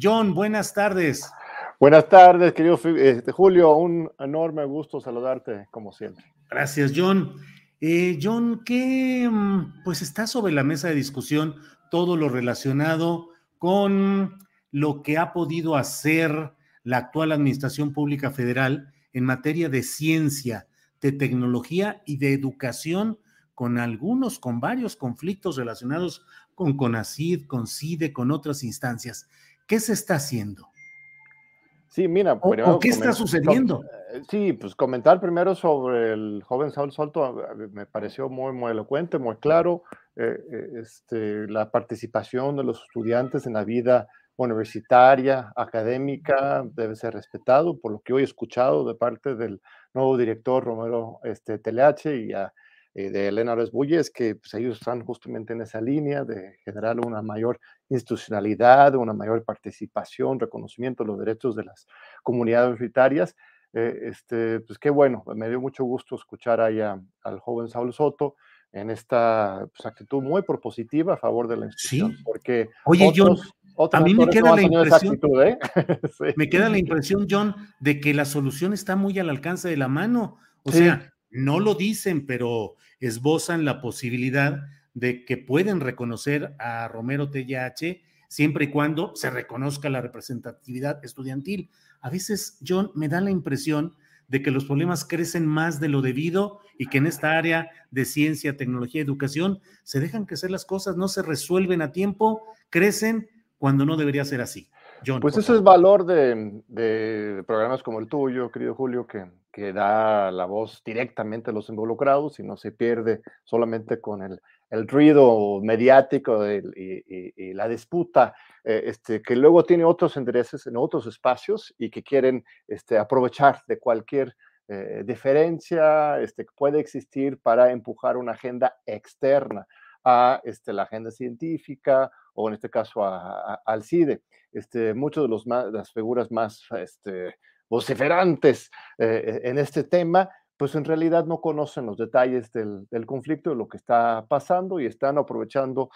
John, buenas tardes. Buenas tardes, querido este, Julio. Un enorme gusto saludarte, como siempre. Gracias, John. Eh, John, ¿qué mm, pues está sobre la mesa de discusión todo lo relacionado con lo que ha podido hacer la actual Administración Pública Federal en materia de ciencia, de tecnología y de educación, con algunos, con varios conflictos relacionados con CONACID, con CIDE, con otras instancias. ¿Qué se está haciendo? Sí, mira, ¿O, o qué está sucediendo? Eh, Sí, pues comentar primero sobre el joven Saúl Solto me pareció muy, muy elocuente, muy claro. Eh, eh, este, la participación de los estudiantes en la vida universitaria, académica, debe ser respetado, por lo que hoy he escuchado de parte del nuevo director Romero este, TLH y a, eh, de Elena Resbulle, es que pues, ellos están justamente en esa línea de generar una mayor institucionalidad, una mayor participación, reconocimiento de los derechos de las comunidades universitarias. Eh, este, pues qué bueno, me dio mucho gusto escuchar ahí a, al joven Saúl Soto en esta pues, actitud muy propositiva a favor de la institución. Sí. Porque Oye, otros, John, otros a mí me queda no la impresión- actitud, ¿eh? Sí. me queda la impresión, John, de que la solución está muy al alcance de la mano. O Sí. sea, no lo dicen, pero esbozan la posibilidad de que pueden reconocer a Romero TLH siempre y cuando se reconozca la representatividad estudiantil. A veces, John, me da la impresión de que los problemas crecen más de lo debido y que en esta área de ciencia, tecnología educación se dejan crecer las cosas, no se resuelven a tiempo, crecen cuando no debería ser así. John, Pues ese es valor de, de programas como el tuyo, querido Julio, que, que da la voz directamente a los involucrados y no se pierde solamente con el, el ruido mediático del- y, y- y la disputa, eh, este, que luego tiene otros intereses en otros espacios y que quieren este, aprovechar de cualquier eh, diferencia este, que puede existir para empujar una agenda externa a este, la agenda científica o en este caso a- a- al CIDE. Este, muchos de los más, las figuras más este, vociferantes eh, en este tema, pues en realidad no conocen los detalles del, conflicto, de lo que está pasando y están aprovechándolo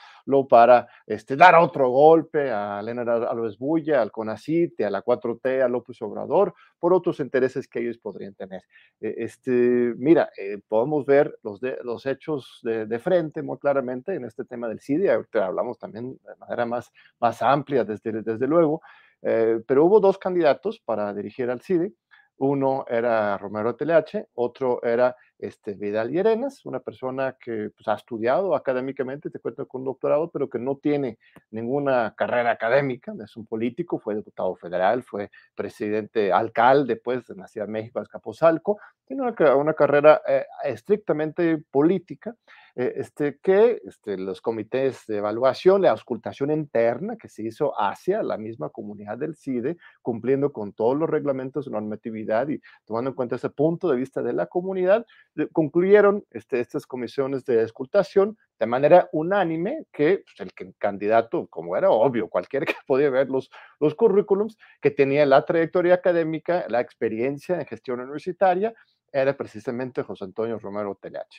para este, dar otro golpe a Elena Álvarez Bulla, al CONACIT, a la 4T, a López Obrador, por otros intereses que ellos podrían tener. Eh, Este, mira, eh, podemos ver los, los hechos de, frente muy claramente en este tema del ahorita hablamos también de manera más, más amplia, desde, desde luego, eh, pero hubo dos candidatos para dirigir al CIDE. Uno era Romero TLH, otro era este, Vidal Llerenas, una persona que pues, ha estudiado académicamente, te cuenta con un doctorado, pero que no tiene ninguna carrera académica, es un político, fue diputado federal, fue presidente, alcalde, pues, de la Ciudad de México, Azcapotzalco, tiene una, una carrera eh, estrictamente política, eh, este, que este, los comités de evaluación, la auscultación interna que se hizo hacia la misma comunidad del CIDE, cumpliendo con todos los reglamentos de normatividad y tomando en cuenta ese punto de vista de la comunidad, concluyeron este, estas comisiones de auscultación de manera unánime que pues, el candidato, como era obvio, cualquiera que podía ver los, currículums, que tenía la trayectoria académica, la experiencia en gestión universitaria, era precisamente José Antonio Romero Telach.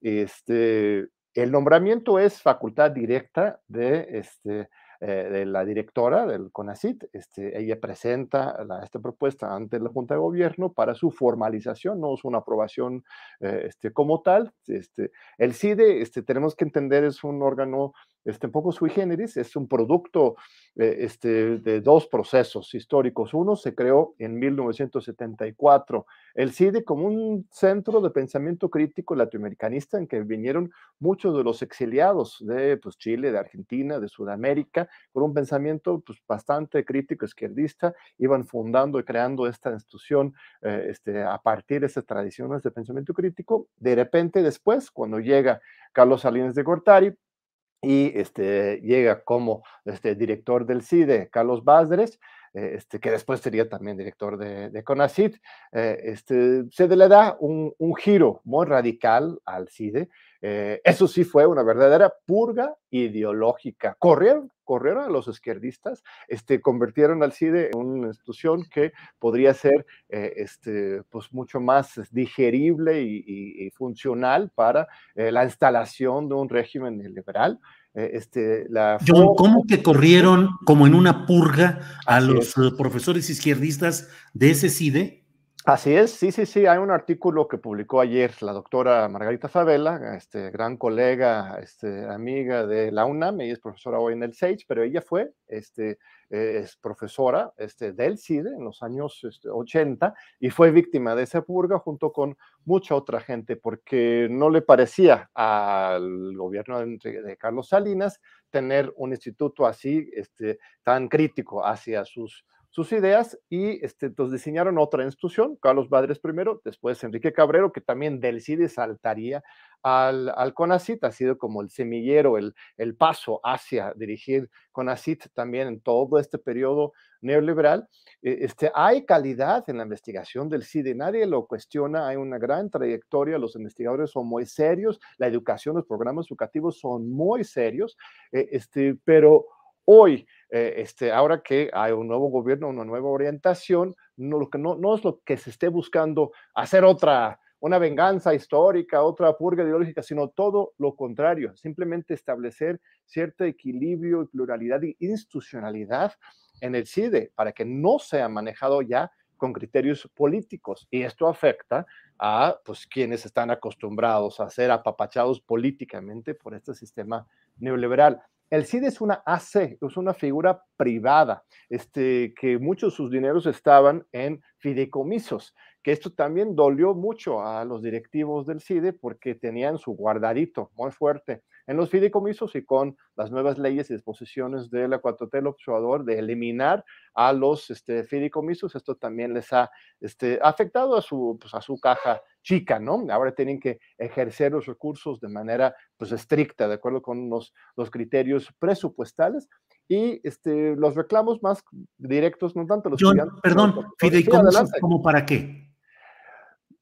Este, el nombramiento es facultad directa de este, eh, de la directora del CONACIT. Este, ella presenta esta propuesta ante la Junta de Gobierno para su formalización, no es una aprobación eh, este, como tal. Este, el CIDE, este, tenemos que entender, es un órgano este, un poco sui generis, es un producto eh, este, de dos procesos históricos. Uno se creó en 1974, el CIDE como un centro de pensamiento crítico latinoamericanista en que vinieron muchos de los exiliados de pues, Chile, de Argentina, de Sudamérica, con un pensamiento pues, bastante crítico, izquierdista, iban fundando y creando esta institución eh, este, a partir de esas tradiciones de pensamiento crítico. De repente después, cuando llega Carlos Salinas de Gortari, y este, llega como este, director del CIDE, Carlos Básderes, eh, este, que después sería también director de, de CONACIT, eh, este, se le da un, un, giro muy radical al CIDE. Eh, eso sí fue una verdadera purga ideológica. Corrieron, corrieron a los izquierdistas, este, convirtieron al CIDE en una institución que podría ser este, pues mucho más digerible y, y, y funcional para la instalación de un régimen liberal. Eh, este, la John, ¿cómo que corrieron como en una purga a Así los es. Eh, profesores izquierdistas de ese CIDE? Así es, sí, sí, sí. Hay un artículo que publicó ayer la doctora Margarita Favela, este, gran colega, este, amiga de la UNAM, ella es profesora hoy en el SAGE, pero ella fue este, eh, es profesora este, del CIDE en los años este, 80 y fue víctima de esa purga junto con mucha otra gente porque no le parecía al gobierno de, de Carlos Salinas tener un instituto así este, tan crítico hacia sus sus ideas y este, entonces diseñaron otra institución, Carlos Badres primero, después Enrique Cabrero, que también del CIDE saltaría al, al CONACIT, ha sido como el semillero, el, el paso hacia dirigir CONACIT también en todo este periodo neoliberal. Este, hay calidad en la investigación del CIDE, nadie lo cuestiona, hay una gran trayectoria, los investigadores son muy serios, la educación, los programas educativos son muy serios, eh, este, pero hoy eh, este, ahora que hay un nuevo gobierno, una nueva orientación, no, lo que no, es lo que se esté buscando hacer otra, una venganza histórica, otra purga ideológica, sino todo lo contrario, simplemente establecer cierto equilibrio y pluralidad e institucionalidad en el CIDE para que no sea manejado ya con criterios políticos. Y esto afecta a pues, quienes están acostumbrados a ser apapachados políticamente por este sistema neoliberal. El CID es una AC, es una figura privada, este, que muchos de sus dineros estaban en fideicomisos, que esto también dolió mucho a los directivos del CIDE porque tenían su guardadito muy fuerte en los fideicomisos y con las nuevas leyes y disposiciones del Acuatotel Observador de eliminar a los este, fideicomisos, esto también les ha este, afectado a su, pues, a su caja chica, ¿no? Ahora tienen que ejercer los recursos de manera pues estricta, de acuerdo con los, los criterios presupuestales y este, los reclamos más directos, no tanto los John, perdón, fideicomisos, ¿como para qué?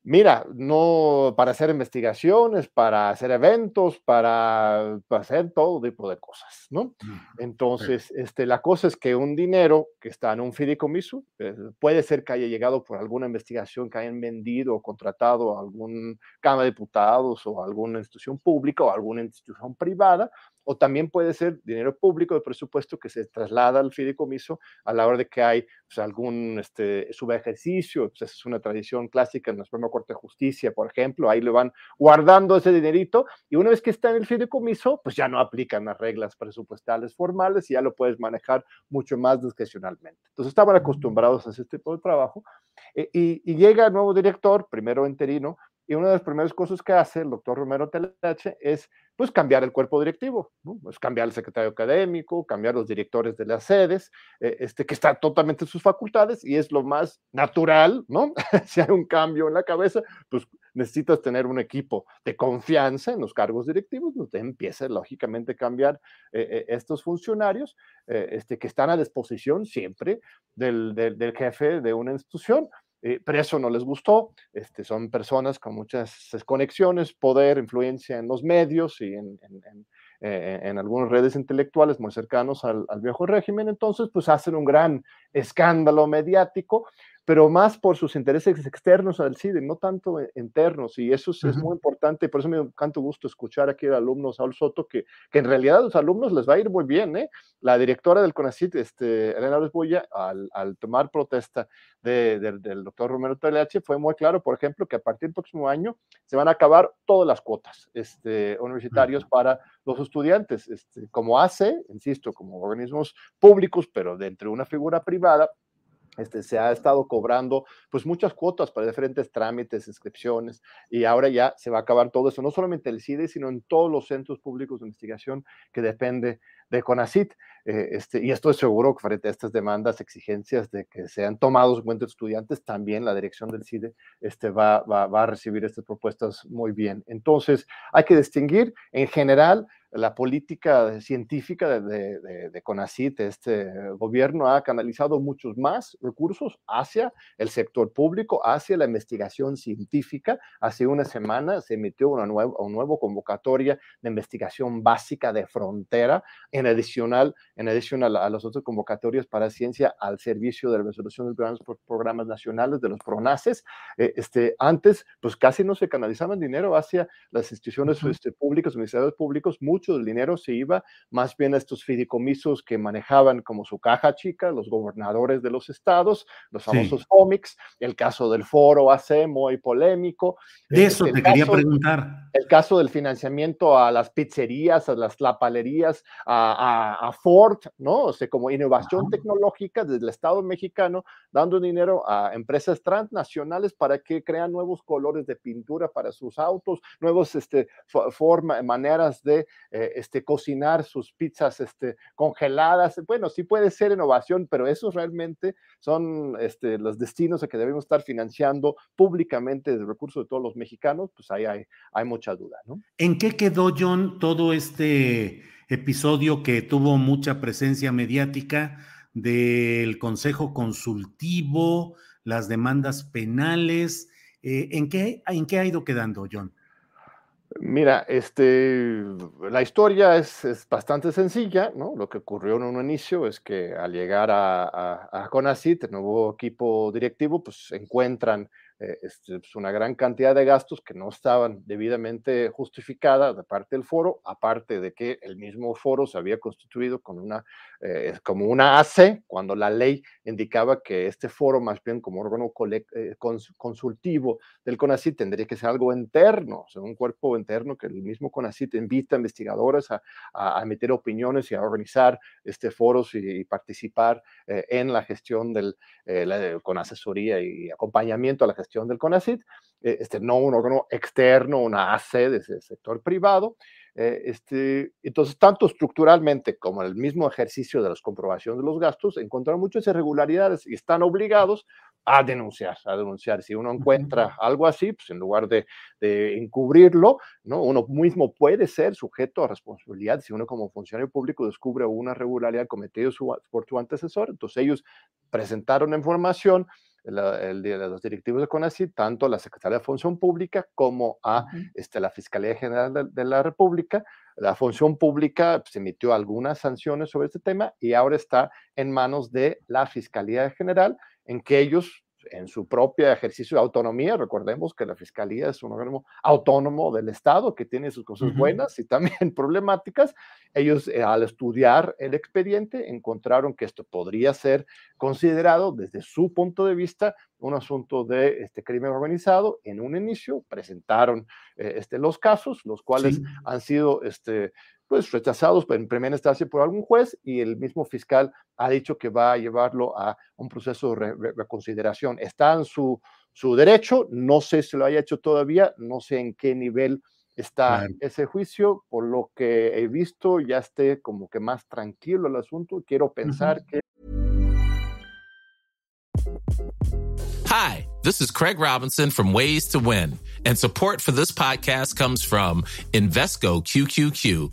Mira, no para hacer investigaciones, para hacer eventos, para, para hacer todo tipo de cosas, ¿no? Entonces, este, la cosa es que un dinero que está en un fideicomiso, eh, puede ser que haya llegado por alguna investigación que hayan vendido o contratado a algún Cámara de Diputados o alguna institución pública o alguna institución privada, o también puede ser dinero público de presupuesto que se traslada al fideicomiso a la hora de que hay pues, algún este, subejercicio, pues, es una tradición clásica en la Suprema Corte de Justicia, por ejemplo, ahí le van guardando ese dinerito y una vez que está en el fideicomiso, pues ya no aplican las reglas presupuestales formales y ya lo puedes manejar mucho más discrecionalmente. Entonces estaban acostumbrados a ese tipo de trabajo eh, y, y llega el nuevo director, primero interino, y una de las primeras cosas que hace el doctor Romero Telache es pues cambiar el cuerpo directivo, pues cambiar el secretario académico, cambiar los directores de las sedes, eh, este, que está totalmente en sus facultades y es lo más natural, ¿no? si hay un cambio en la cabeza, pues necesitas tener un equipo de confianza en los cargos directivos, donde empieza lógicamente a cambiar eh, eh, estos funcionarios este, que están a disposición siempre del, del jefe de una institución. Eh, pero eso no les gustó. Este, son personas con muchas conexiones, poder, influencia en los medios y en, en, eh, en algunas redes intelectuales muy cercanos al, al, viejo régimen. Entonces, pues hacen un gran escándalo mediático, pero más por sus intereses externos al CIDE, no tanto internos, y eso es, muy importante, por eso me encanta gusto escuchar aquí al alumno Saul Soto, que, que en realidad a los alumnos les va a ir muy bien, ¿eh? La directora del CONACIT, este, Elena Lesboya, al, al tomar protesta del doctor Romero Teleache, fue muy claro, por ejemplo, que a partir del próximo año se van a acabar todas las cuotas este, universitarios para los estudiantes, este, como hace, insisto, como organismos públicos, pero dentro de una figura privada, este, se ha estado cobrando pues muchas cuotas para diferentes trámites, inscripciones, y ahora ya se va a acabar todo eso, no solamente el CIDE, sino en todos los centros públicos de investigación que depende de CONACIT. Eh, este, y estoy seguro que frente a estas demandas, exigencias de que sean tomados en cuenta estudiantes, también la dirección del CIDE este, va, va, va a recibir estas propuestas muy bien. Entonces, hay que distinguir en general la política científica de, de, de, CONACIT, este gobierno ha canalizado muchos más recursos hacia el sector público, hacia la investigación científica. Hace una semana se emitió una nueva, una nueva convocatoria de investigación básica de frontera, en adicional, en adición a, las otras convocatorias para ciencia al servicio de la resolución de los programas nacionales de los PRONACES. Eh, este, antes, pues casi no se canalizaban dinero hacia las instituciones este, públicas, ministerios públicos, del dinero se iba más bien a estos fideicomisos que manejaban como su caja chica, los gobernadores de los estados, los famosos cómics, el caso del foro AC, muy polémico. De eso te quería preguntar. El caso del financiamiento a las pizzerías, a las lapalerías, a, Ford, ¿no? O sea, como innovación tecnológica desde el Estado mexicano, dando dinero a empresas transnacionales para que crean nuevos colores de pintura para sus autos, nuevos este, forma, maneras de eh, este, cocinar sus pizzas este, congeladas. Bueno, sí puede ser innovación, pero esos realmente son este, los destinos a que debemos estar financiando públicamente de recursos de todos los mexicanos, pues ahí hay, hay mucha duda. ¿no? ¿En qué quedó, John, todo este episodio que tuvo mucha presencia mediática del Consejo Consultivo, las demandas penales? Eh, ¿en, qué, ¿En qué ha ido quedando, John? Mira, este, la historia es, bastante sencilla, ¿no? Lo que ocurrió en un inicio es que al llegar a, a, a el nuevo equipo directivo, pues encuentran eh, este, pues, una gran cantidad de gastos que no estaban debidamente justificadas de parte del foro, aparte de que el mismo foro se había constituido con una, eh, como una AC, cuando la ley indicaba que este foro, más bien como órgano eh, consultivo del CONACIT, tendría que ser algo interno, o sea, un cuerpo interno que el mismo CONACIT invita a investigadores a, a, emitir opiniones y a organizar este, foros y, participar en la gestión del, con asesoría y acompañamiento a la gestión del CONACIT, eh, este, no un órgano externo, una AC de ese sector privado. Eh, este, entonces, tanto estructuralmente como en el mismo ejercicio de las comprobaciones de los gastos, encontraron muchas irregularidades y están obligados a denunciar, a denunciar. Si uno encuentra algo así, pues en lugar de, de, encubrirlo, ¿no? uno mismo puede ser sujeto a responsabilidad si uno como funcionario público descubre una irregularidad cometida por su antecesor. Entonces ellos presentaron información, el, de los directivos de CONACYT, tanto a la Secretaría de Función Pública como a este, la Fiscalía General de, la República. La Función Pública pues, emitió algunas sanciones sobre este tema y ahora está en manos de la Fiscalía General, en que ellos en su propio ejercicio de autonomía. Recordemos que la Fiscalía es un órgano autónomo del Estado que tiene sus cosas buenas y también problemáticas. Ellos, eh, al estudiar el expediente, encontraron que esto podría ser considerado desde su punto de vista un asunto de este crimen organizado. En un inicio presentaron eh, este, los casos, los cuales han sido este, pues rechazados en primera instancia por algún juez y el mismo fiscal ha dicho que va a llevarlo a un proceso de reconsideración. Está en su, su derecho, no sé si lo haya hecho todavía, no sé en qué nivel está ese juicio, por lo que he visto ya esté como que más tranquilo el asunto, quiero pensar que... Hi, this is Craig Robinson from Ways to Win, and support for this podcast comes from Invesco QQQ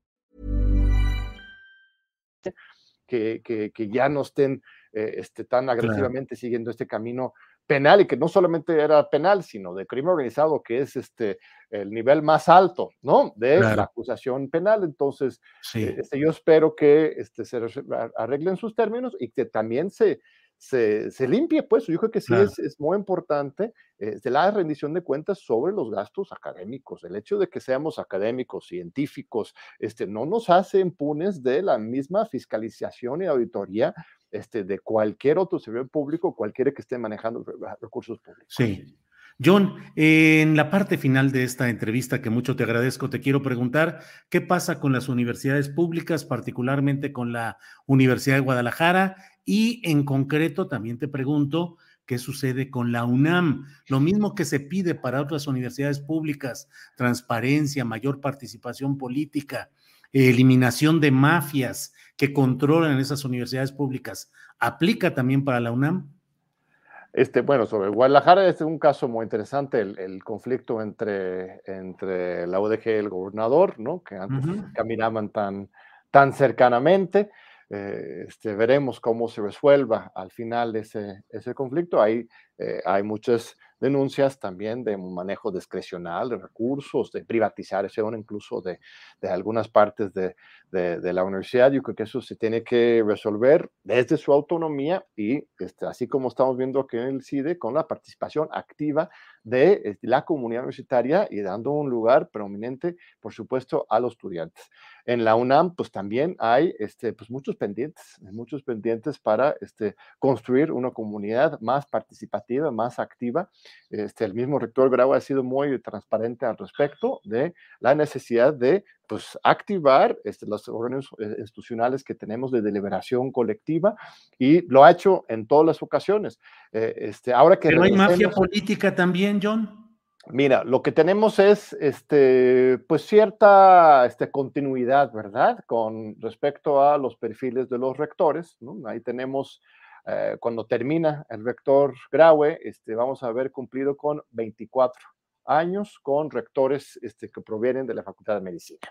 Que, que, que ya no estén eh, este, tan agresivamente siguiendo este camino penal y que no solamente era penal, sino de crimen organizado, que es este el nivel más alto, ¿no? De Claro. la acusación penal. Entonces, Sí. este, yo espero que este, se arreglen sus términos y que también se, se, se limpie, pues yo creo que sí Claro. es, es muy importante eh, la rendición de cuentas sobre los gastos académicos. El hecho de que seamos académicos, científicos, este, no nos hace impunes de la misma fiscalización y auditoría este, de cualquier otro servidor público, cualquiera que esté manejando re- recursos públicos. Sí. John, en la parte final de esta entrevista, que mucho te agradezco, te quiero preguntar qué pasa con las universidades públicas, particularmente con la Universidad de Guadalajara, y en concreto también te pregunto qué sucede con la UNAM. Lo mismo que se pide para otras universidades públicas, transparencia, mayor participación política, eliminación de mafias que controlan esas universidades públicas, ¿aplica también para la UNAM? Este, bueno, sobre Guadalajara es un caso muy interesante, el, el conflicto entre, entre la UDG y el gobernador, ¿no? que antes caminaban tan, tan cercanamente. Eh, este, veremos cómo se resuelva al final ese, ese conflicto. Hay, eh, hay muchas denuncias también de un manejo discrecional de recursos, de privatización incluso de, de algunas partes de, de, la universidad. Yo creo que eso se tiene que resolver desde su autonomía y este, así como estamos viendo aquí en el CIDE, con la participación activa de la comunidad universitaria y dando un lugar prominente, por supuesto, a los estudiantes. En la UNAM, pues también hay este, pues, muchos pendientes, muchos pendientes para este, construir una comunidad más participativa, más activa. Este, el mismo rector Grau ha sido muy transparente al respecto de la necesidad de pues, activar este, los órganos eh, institucionales que tenemos de deliberación colectiva y lo ha hecho en todas las ocasiones. Eh, este, ahora que Pero hay mafia política también, John. Mira, lo que tenemos es este, pues cierta este, continuidad, ¿verdad? Con respecto a los perfiles de los rectores. Ahí tenemos, eh, cuando termina el rector Graue, este, vamos a haber cumplido con 24 años con rectores este, que provienen de la Facultad de Medicina,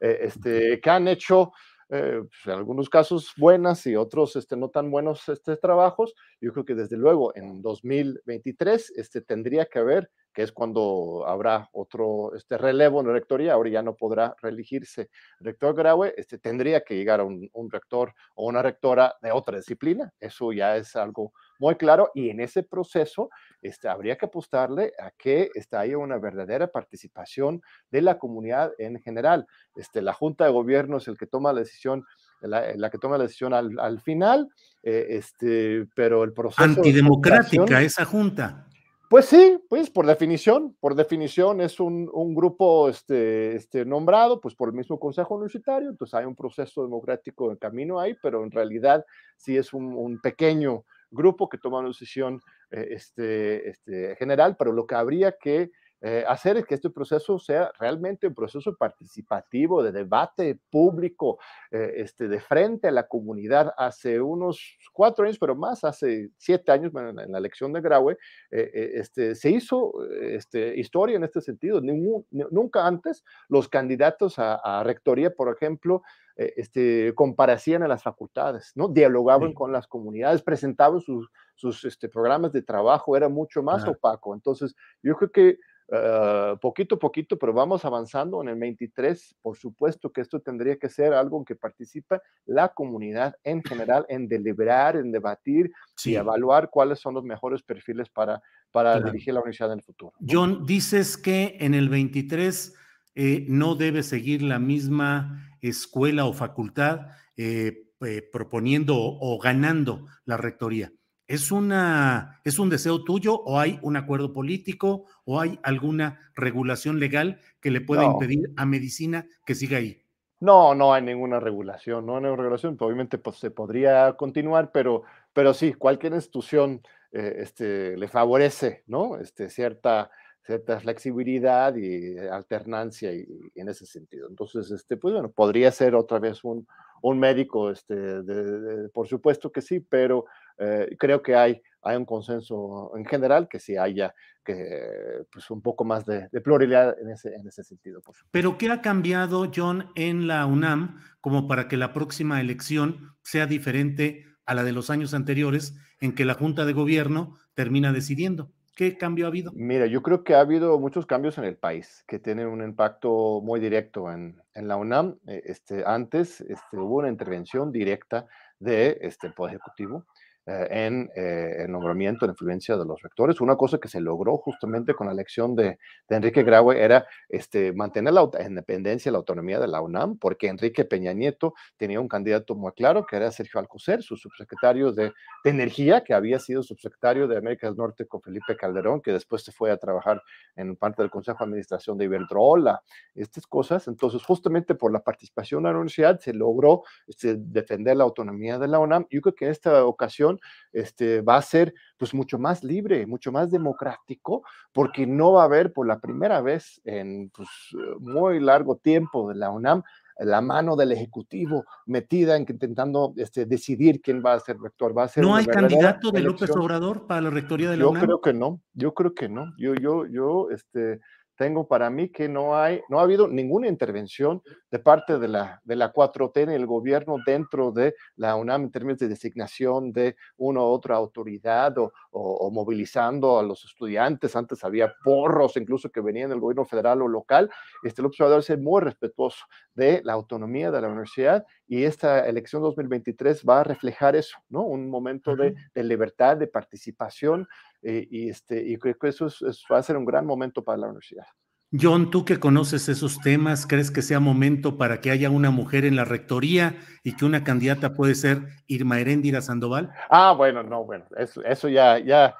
eh, este, que han hecho eh, pues, en algunos casos buenas y otros este, no tan buenos este, trabajos. Yo creo que desde luego en 2023 este, tendría que haber, que es cuando habrá otro este, relevo en la rectoría, ahora ya no podrá reelegirse rector Graue, este, tendría que llegar a un, un rector o una rectora de otra disciplina. Eso ya es algo muy claro y en ese proceso este, habría que apostarle a que este, haya una verdadera participación de la comunidad en general. Este, la Junta de Gobierno es el que toma la decisión, la, la que toma la decisión al, al final, eh, este, pero el proceso... de Antidemocrática votación- esa junta. Pues sí, pues por definición, por definición es un, grupo este, este, nombrado pues por el mismo Consejo Universitario, entonces hay un proceso democrático en camino ahí, pero en realidad sí es un, pequeño grupo que toma una decisión eh, este, general, pero lo que habría que eh, hacer es que este proceso sea realmente un proceso participativo, de debate público, eh, este, de frente a la comunidad. Hace unos cuatro años, pero más, hace siete años, bueno, en la- elección de Graue, eh, eh, este, se hizo este, historia en este sentido. Ningún- nunca antes los candidatos a, a rectoría, por ejemplo, este, comparecían a las facultades, ¿no? Dialogaban Sí. con las comunidades, presentaban sus, sus este, programas de trabajo, era mucho más opaco. Entonces, yo creo que eh, poquito a poquito, pero vamos avanzando en el 23. Por supuesto que esto tendría que ser algo en que participe la comunidad en general, en deliberar, en debatir Sí. y evaluar cuáles son los mejores perfiles para, para Claro. dirigir la universidad en el futuro. John, dices que en el 23 eh, no debe seguir la misma escuela o facultad eh, eh, proponiendo o, o ganando la rectoría. ¿Es, una, ¿Es un deseo tuyo o hay un acuerdo político o hay alguna regulación legal que le pueda impedir a medicina que siga ahí? No, no hay ninguna regulación, no hay ninguna regulación. Obviamente, pues se podría continuar, pero, pero sí, cualquier institución eh, este, le favorece, ¿no? Este, cierta, cierta flexibilidad y alternancia y, en ese sentido. Entonces, este, pues bueno, podría ser otra vez un, un médico, este, por supuesto que sí, pero eh, creo que hay, hay un consenso en general que sí haya que, pues, un poco más de, pluralidad en ese, en ese sentido. Pero ¿qué ha cambiado, John, en la UNAM como para que la próxima elección sea diferente a la de los años anteriores en que la Junta de Gobierno termina decidiendo? ¿Qué cambio ha habido? Mira, yo creo que ha habido muchos cambios en el país que tienen un impacto muy directo en, en la UNAM. Eh, este, antes este, hubo una intervención directa de este Poder Ejecutivo en eh, el nombramiento, en influencia de los rectores. Una cosa que se logró justamente con la elección de, Enrique Graue era este, mantener la independencia y la autonomía de la UNAM, porque Enrique Peña Nieto tenía un candidato muy claro, que era Sergio Alcocer, su subsecretario de, Energía, que había sido subsecretario de América del Norte con Felipe Calderón, que después se fue a trabajar en parte del Consejo de Administración de Iberdrola, estas cosas. Entonces, justamente por la participación de la universidad se logró este, defender la autonomía de la UNAM. Yo creo que en esta ocasión este, va a ser pues mucho más libre, mucho más democrático, porque no va a haber por la primera vez en pues, muy largo tiempo de la UNAM la mano del Ejecutivo metida en intentando este, decidir quién va a ser rector. Va a ser ¿No hay candidato de López Obrador para la rectoría de la UNAM? Yo creo que no, yo creo que no. Yo, yo, yo, este, tengo para mí que no hay, no ha habido ninguna intervención de parte de la, de la 4T en el gobierno dentro de la UNAM en términos de designación de una u otra autoridad o, movilizando a los estudiantes. Antes había porros incluso que venían del gobierno federal o local. Este Obrador es muy respetuoso de la autonomía de la universidad y esta elección 2023 va a reflejar eso, ¿no? Un momento de, libertad, de participación eh, y, este, y creo que eso va a ser un gran momento para la universidad. John, tú que conoces esos temas, ¿crees que sea momento para que haya una mujer en la rectoría y que una candidata puede ser Irma Heréndira Sandoval? Ah, bueno, no, bueno, eso, eso ya, ya,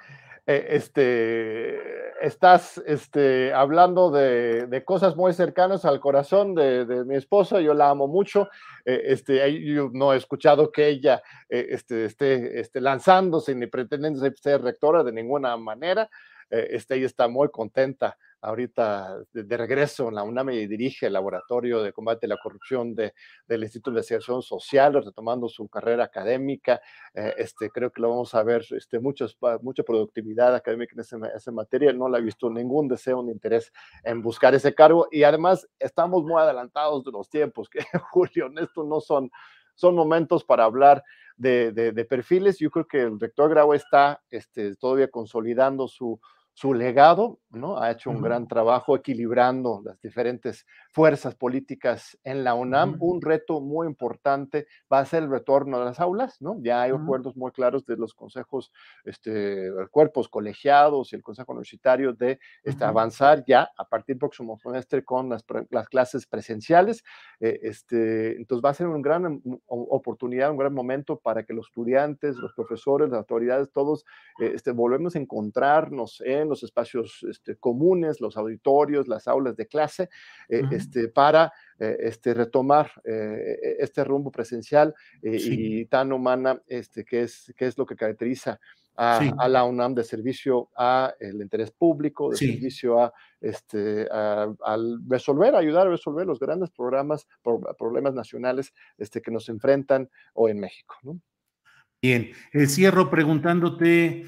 eh, este, estás este, hablando de, cosas muy cercanas al corazón de, mi esposa, yo la amo mucho, eh, este, no he escuchado que ella eh, este, esté, esté lanzándose ni pretendiendo ser rectora de ninguna manera, este, ella está muy contenta ahorita de, regreso en la UNAM y dirige el Laboratorio de Combate a la Corrupción de, del Instituto de Investigación Social, retomando su carrera académica. Eh, este, creo que lo vamos a ver, este, muchos, mucha productividad académica en esa materia. No le ha visto ningún deseo ni interés en buscar ese cargo y además estamos muy adelantados de los tiempos, que Julio, en esto no son, son momentos para hablar de, de, perfiles. Yo creo que el rector Grau está este, todavía consolidando su, su legado, ¿no? Ha hecho un gran trabajo equilibrando las diferentes fuerzas políticas en la UNAM. Un reto muy importante va a ser el retorno a las aulas, ¿no? Ya hay acuerdos muy claros de los consejos, este, cuerpos colegiados y el consejo universitario de este, avanzar ya a partir del próximo semestre con las, las clases presenciales. Eh, este, entonces va a ser una gran oportunidad, un gran momento para que los estudiantes, los profesores, las autoridades, todos eh, este, volvemos a encontrarnos en los espacios este, comunes, los auditorios, las aulas de clase, eh, este, para eh, este, retomar eh, este rumbo presencial y tan humana este, que, es, que es lo que caracteriza a, la UNAM de servicio al interés público, de servicio a, este, al resolver, ayudar a resolver los grandes programas, problemas nacionales este, que nos enfrentan hoy en México. Bien, cierro preguntándote,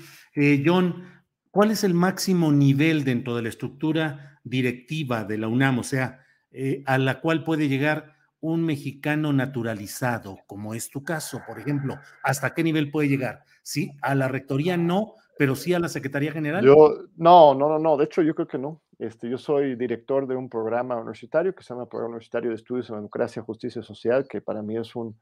John, ¿Cuál es el máximo nivel dentro de la estructura directiva de la UNAM? O sea, eh, a la cual puede llegar un mexicano naturalizado, como es tu caso, por ejemplo. ¿Hasta qué nivel puede llegar? Sí, a la rectoría no, pero sí a la Secretaría General. Yo, no, no, no, no. De hecho, yo creo que no. Este, yo soy director de un programa universitario que se llama Programa Universitario de Estudios en Democracia, Justicia Social, que para mí es un,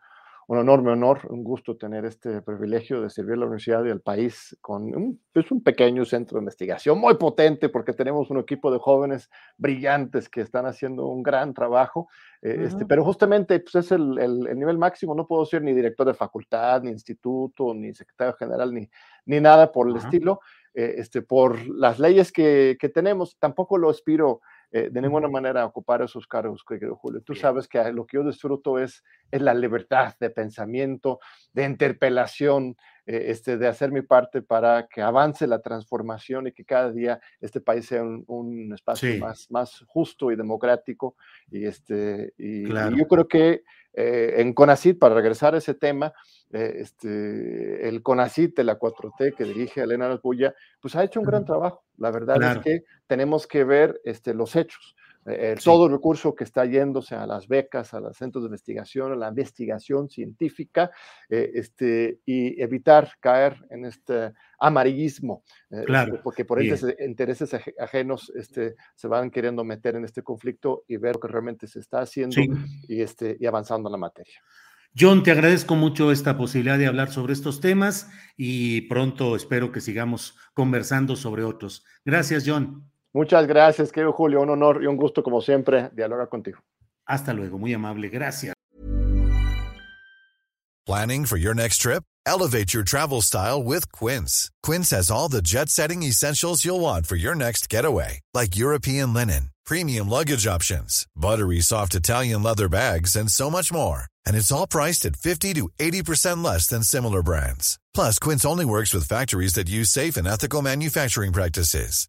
un enorme honor, un gusto tener este privilegio de servir a la universidad y al país con un, pues, un pequeño centro de investigación muy potente porque tenemos un equipo de jóvenes brillantes que están haciendo un gran trabajo, eh, este, pero justamente pues, es el, el, nivel máximo, no puedo ser ni director de facultad, ni instituto, ni secretario general, ni, ni nada por el estilo, eh, este, por las leyes que, que tenemos, tampoco lo aspiro eh, de ninguna manera ocupar esos cargos, querido Julio. Tú sabes que lo que yo disfruto es, es la libertad de pensamiento, de interpelación, este, de hacer mi parte para que avance la transformación y que cada día este país sea un, espacio más, más justo y democrático. Y, este, y, yo creo que eh, en CONACIT, para regresar a ese tema, este, el CONACIT de la 4T que dirige Elena Bulla, pues ha hecho un gran trabajo. La verdad es que tenemos que ver este, los hechos. Eh, todo el recurso que está yéndose a las becas, a los centros de investigación, a la investigación científica, eh, este, y evitar caer en este amarillismo, eh, claro. porque por intereses ajenos este, se van queriendo meter en este conflicto y ver lo que realmente se está haciendo y, este, y avanzando en la materia. John, te agradezco mucho esta posibilidad de hablar sobre estos temas y pronto espero que sigamos conversando sobre otros. Gracias, John. Muchas gracias, querido Julio. Un honor y un gusto, como siempre, dialogar contigo. Hasta luego, muy amable. Gracias. Planning for your next trip? Elevate your travel style with Quince. Quince has all the jet setting essentials you'll want for your next getaway, like European linen, premium luggage options, buttery soft Italian leather bags, and so much more and it's all priced at 50 to 80% less than similar brands. Plus, Quince only works with factories that use safe and ethical manufacturing practices.